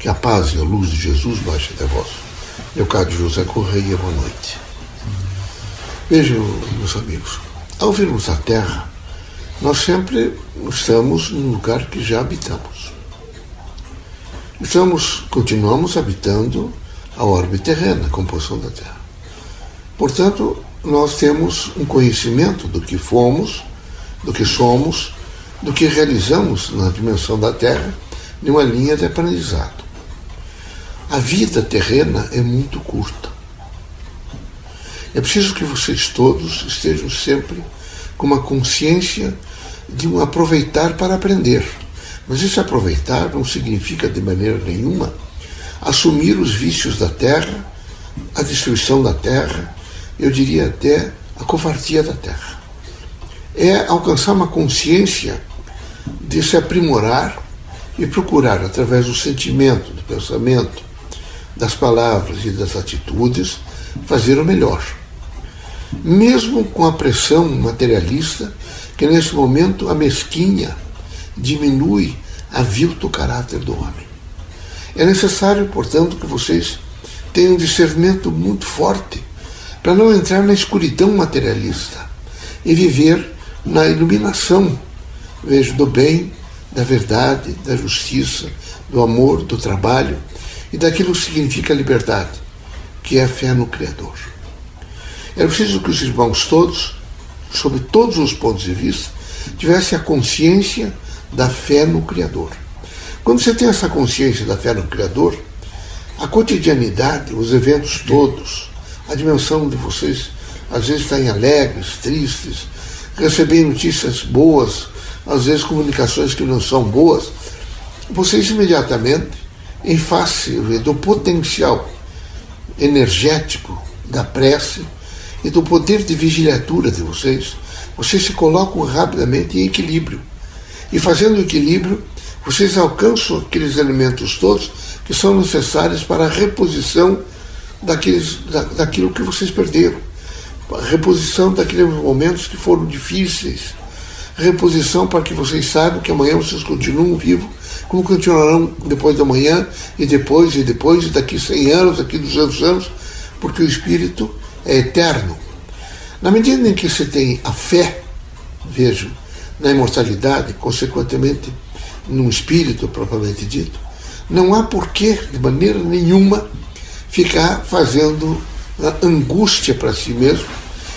Que a paz e a luz de Jesus baixe até vós. Leocádio José Correia, boa noite. Vejam, meus amigos, ao virmos a Terra, nós sempre estamos num lugar que já habitamos. Estamos, continuamos habitando a órbita terrena, a composição da Terra. Portanto, nós temos um conhecimento do que fomos, do que somos, do que realizamos na dimensão da Terra, em uma linha de aprendizado. A vida terrena é muito curta. É preciso que vocês todos estejam sempre com uma consciência de um aproveitar para aprender. Mas esse aproveitar não significa de maneira nenhuma assumir os vícios da terra, a destruição da terra, eu diria até a covardia da terra. É alcançar uma consciência de se aprimorar e procurar, através do sentimento, do pensamento, das palavras e das atitudes, fazer o melhor. Mesmo com a pressão materialista que nesse momento a mesquinha diminui a vilto caráter do homem. É necessário, portanto, que vocês tenham um discernimento muito forte para não entrar na escuridão materialista e viver na iluminação, vejo, do bem, da verdade, da justiça, do amor, do trabalho e daquilo que significa liberdade, que é a fé no Criador. É preciso que os irmãos todos, sob todos os pontos de vista, tivessem a consciência da fé no Criador. Quando você tem essa consciência da fé no Criador, a cotidianidade, os eventos todos, a dimensão de vocês às vezes estarem alegres, tristes, receberem notícias boas, às vezes comunicações que não são boas, vocês imediatamente, em face do potencial energético da prece e do poder de vigiliatura de vocês, vocês se colocam rapidamente em equilíbrio. E fazendo equilíbrio, vocês alcançam aqueles elementos todos que são necessários para a reposição daqueles, da, daquilo que vocês perderam, a reposição daqueles momentos que foram difíceis, reposição para que vocês saibam que amanhã vocês continuam vivos, como continuarão depois da manhã, e depois, e depois, e daqui 100 anos, daqui 200 anos, porque o Espírito é eterno. Na medida em que você tem a fé, vejo, na imortalidade, consequentemente, num espírito propriamente dito, não há porquê, de maneira nenhuma, ficar fazendo angústia para si mesmo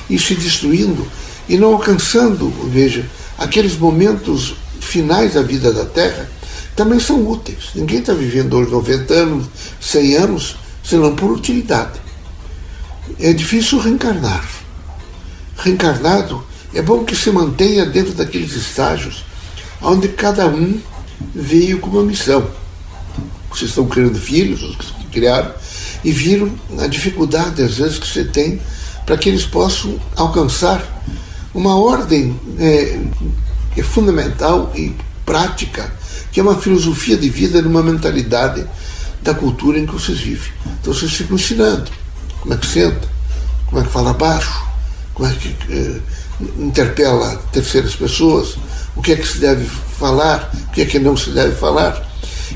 e se destruindo e não alcançando, veja, aqueles momentos finais da vida da Terra também são úteis. Ninguém está vivendo hoje 90 anos, 100 anos, senão por utilidade. É difícil reencarnar. Reencarnado, é bom que se mantenha dentro daqueles estágios onde cada um veio com uma missão. Vocês estão criando filhos, os que criaram, e viram a dificuldade, às vezes, que você tem para que eles possam alcançar uma ordem é, é fundamental e prática, que é uma filosofia de vida, uma mentalidade da cultura em que vocês vivem. Então vocês ficam ensinando como é que senta, como é que fala baixo, como é que é, interpela terceiras pessoas, o que é que se deve falar, o que é que não se deve falar.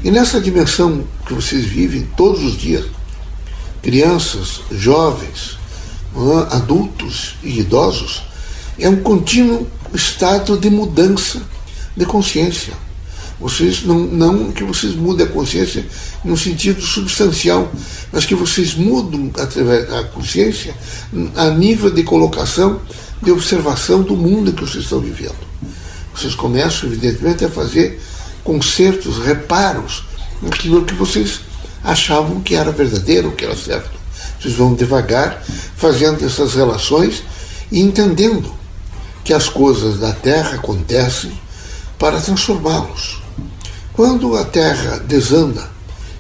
E nessa dimensão que vocês vivem todos os dias, crianças, jovens, adultos e idosos, é um contínuo estado de mudança de consciência. Vocês não, não que vocês mudem a consciência no sentido substancial, mas que vocês mudam através da consciência a nível de colocação, de observação do mundo que vocês estão vivendo. Vocês começam, evidentemente, a fazer consertos, reparos naquilo que vocês achavam que era verdadeiro, que era certo. Vocês vão devagar fazendo essas relações e entendendo que as coisas da terra acontecem para transformá-los. Quando a terra desanda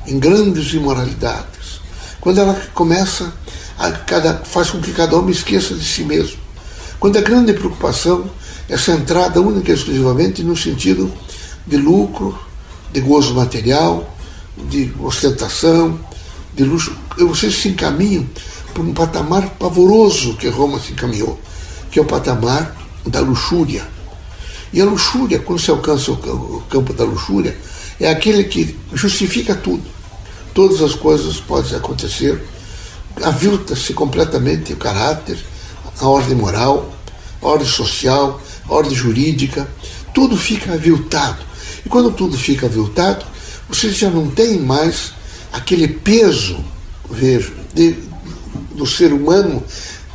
em grandes imoralidades, quando ela começa a cada, faz com que cada homem esqueça de si mesmo, quando a grande preocupação é centrada única e exclusivamente no sentido de lucro, de gozo material, de ostentação, de luxo. Vocês se encaminham por um patamar pavoroso que Roma se encaminhou, que é o patamar da luxúria. E a luxúria, quando se alcança o campo da luxúria, é aquele que justifica tudo. todas as coisas podem acontecer. Avilta-se completamente o caráter, a ordem moral, a ordem social, a ordem jurídica, tudo fica aviltado. E quando tudo fica aviltado, você já não tem mais aquele peso, vejo, de, do ser humano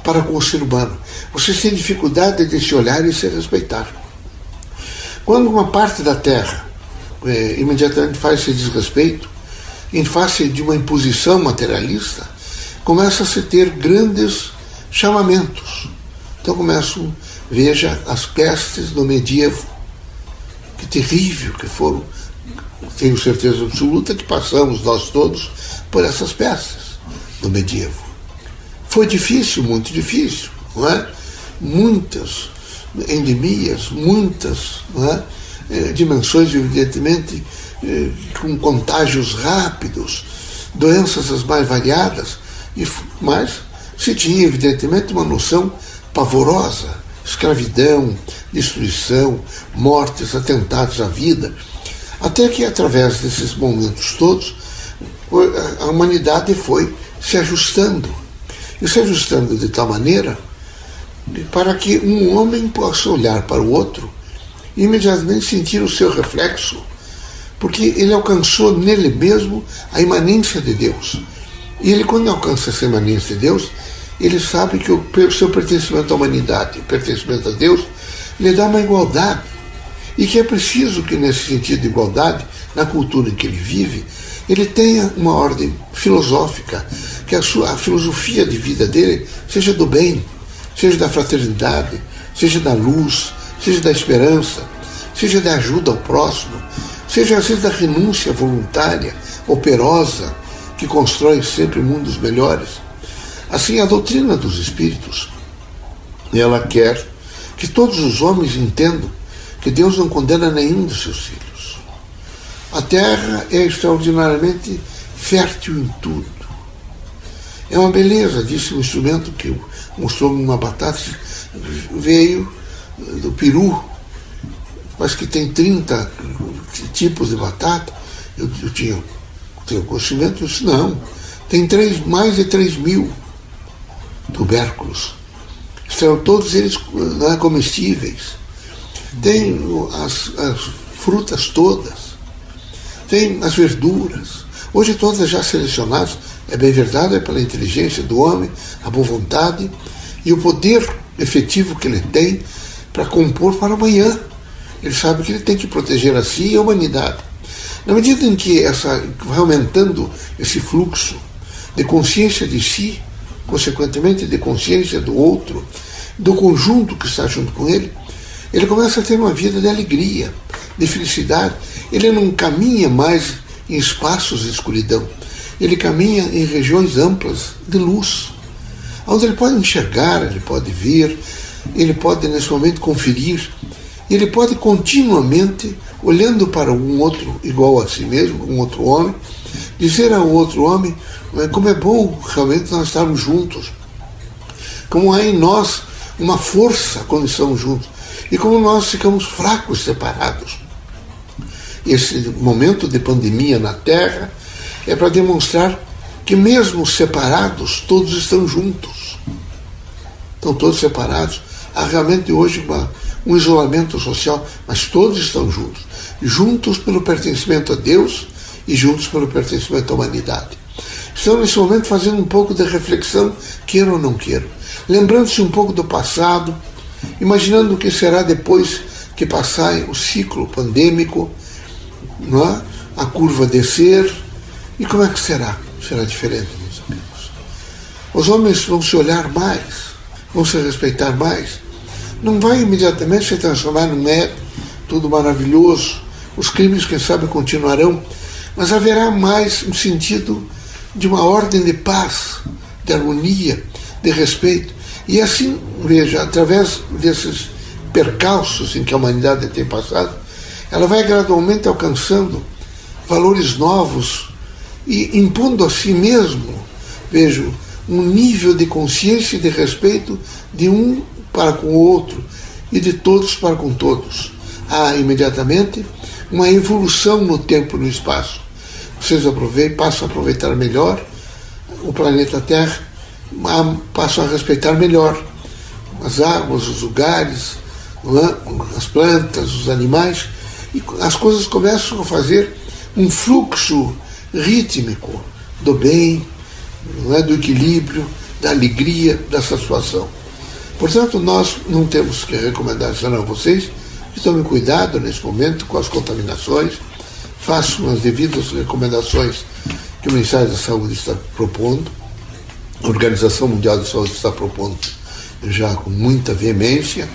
para com o ser humano. Você tem dificuldade de se olhar e se respeitar. Quando uma parte da terra é, imediatamente faz esse desrespeito, em face de uma imposição materialista, começa a se ter grandes chamamentos. Então começam, veja, as pestes do medievo, que terrível que foram, tenho certeza absoluta que passamos nós todos por essas pestes do medievo. Foi difícil, muito difícil, não é? Muitas endemias, muitas é? Eh, dimensões, evidentemente, eh, com contágios rápidos, doenças as mais variadas, e, mas se tinha, evidentemente, uma noção pavorosa: escravidão, destruição, mortes, atentados à vida. Até que, através desses momentos todos, a humanidade foi se ajustando. E se ajustando de tal maneira para que um homem possa olhar para o outro e imediatamente sentir o seu reflexo, porque ele alcançou nele mesmo a imanência de Deus. E ele, quando alcança essa imanência de Deus, ele sabe que o seu pertencimento à humanidade, pertencimento a Deus, lhe dá uma igualdade. E que é preciso que, nesse sentido de igualdade, na cultura em que ele vive, ele tenha uma ordem filosófica, que a, sua, a filosofia de vida dele seja do bem, seja da fraternidade, seja da luz, seja da esperança, seja da ajuda ao próximo, seja às vezes da renúncia voluntária, operosa, que constrói sempre mundos melhores. Assim, a doutrina dos espíritos, ela quer que todos os homens entendam que Deus não condena nenhum dos seus filhos. A terra é extraordinariamente fértil em tudo. É uma beleza, disse o instrumento que mostrou-me uma batata, veio do Peru, mas que tem 30 tipos de batata. Eu, eu tinha, tenho conhecimento, eu disse, não, tem três, mais de 3 mil tubérculos. Estão todos eles é, comestíveis. Tem as, as frutas todas, tem as verduras. Hoje todas já selecionadas, é bem verdade, é pela inteligência do homem, a boa vontade e o poder efetivo que ele tem para compor para amanhã. Ele sabe que ele tem que proteger a si e a humanidade. Na medida em que essa, vai aumentando esse fluxo de consciência de si, consequentemente de consciência do outro, do conjunto que está junto com ele, ele começa a ter uma vida de alegria, de felicidade. Ele não caminha mais em espaços de escuridão, ele caminha em regiões amplas de luz, onde ele pode enxergar, ele pode ver, ele pode nesse momento conferir, ele pode continuamente, olhando para um outro igual a si mesmo, um outro homem, dizer ao outro homem como é bom realmente nós estarmos juntos, como há em nós uma força quando estamos juntos e como nós ficamos fracos separados. Esse momento de pandemia na Terra é para demonstrar que, mesmo separados, todos estão juntos. Estão todos separados. Há realmente hoje uma, um isolamento social, mas todos estão juntos. Juntos pelo pertencimento a Deus e juntos pelo pertencimento à humanidade. Estão nesse momento fazendo um pouco de reflexão, queira ou não queira. Lembrando-se um pouco do passado, imaginando o que será depois que passar o ciclo pandêmico, não é? a curva descer, e como é que será? Será diferente, meus amigos. Os homens vão se olhar mais, vão se respeitar mais. Não vai imediatamente se transformar num é tudo maravilhoso. Os crimes, quem sabe, continuarão, mas haverá mais um sentido de uma ordem de paz, de harmonia, de respeito. E assim, veja, através desses percalços em que a humanidade tem passado, ela vai gradualmente alcançando valores novos e impondo a si mesmo, vejo, um nível de consciência e de respeito de um para com o outro e de todos para com todos. Há imediatamente uma evolução no tempo e no espaço vocês aproveitem, passam a aproveitar melhor o planeta Terra, passam a respeitar melhor as águas, os lugares, é? as plantas, os animais, e as coisas começam a fazer um fluxo rítmico do bem, não é? do equilíbrio, da alegria, da satisfação. Portanto, nós não temos que recomendar senão a vocês que tomem cuidado nesse momento com as contaminações, façam as devidas recomendações que o Ministério da Saúde está propondo, a Organização Mundial de Saúde está propondo já com muita veemência.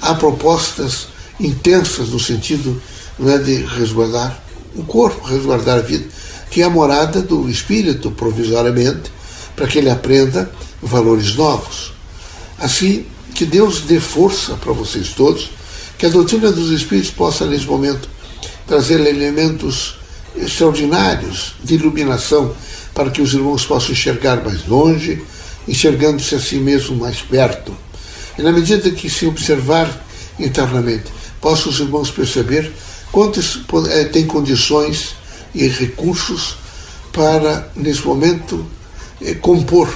Há propostas intensas no sentido não é, de resguardar o corpo, resguardar a vida, que é a morada do espírito provisoriamente, para que ele aprenda valores novos. Assim, que Deus dê força para vocês todos, que a doutrina dos espíritos possa, nesse momento, trazer elementos extraordinários de iluminação para que os irmãos possam enxergar mais longe, enxergando-se a si mesmo mais perto. E na medida que se observar internamente, possam os irmãos perceber quantos eh, têm condições e recursos para, nesse momento, eh, compor,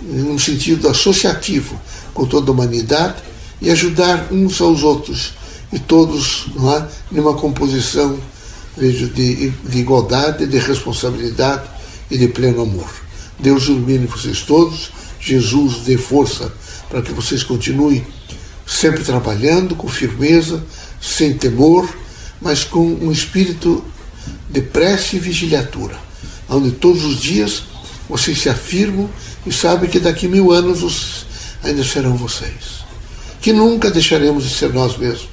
num sentido associativo, com toda a humanidade e ajudar uns aos outros, e todos é, numa composição vejo, de, de igualdade, de responsabilidade e de pleno amor. Deus ilumine vocês todos, Jesus dê força para que vocês continuem sempre trabalhando com firmeza, sem temor, mas com um espírito de prece e vigiliatura, onde todos os dias vocês se afirmam e sabem que daqui mil anos ainda serão vocês. Que nunca deixaremos de ser nós mesmos,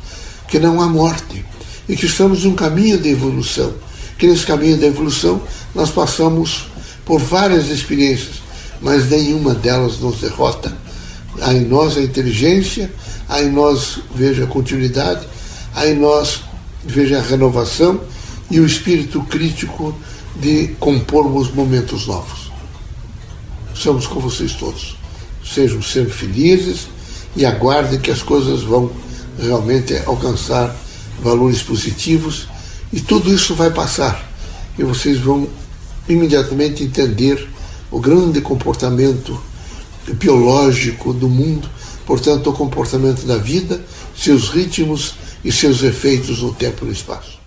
que não há morte e que estamos num caminho de evolução. Que nesse caminho de evolução nós passamos por várias experiências, mas nenhuma delas nos derrota. Há em nós a inteligência, há em nós, veja, a continuidade, há em nós, veja, a renovação e o espírito crítico de compormos momentos novos. Estamos com vocês todos. Sejam sempre felizes e aguardem que as coisas vão realmente alcançar valores positivos e tudo isso vai passar e vocês vão imediatamente entender o grande comportamento biológico do mundo, portanto, o comportamento da vida, seus ritmos e seus efeitos no tempo e no espaço.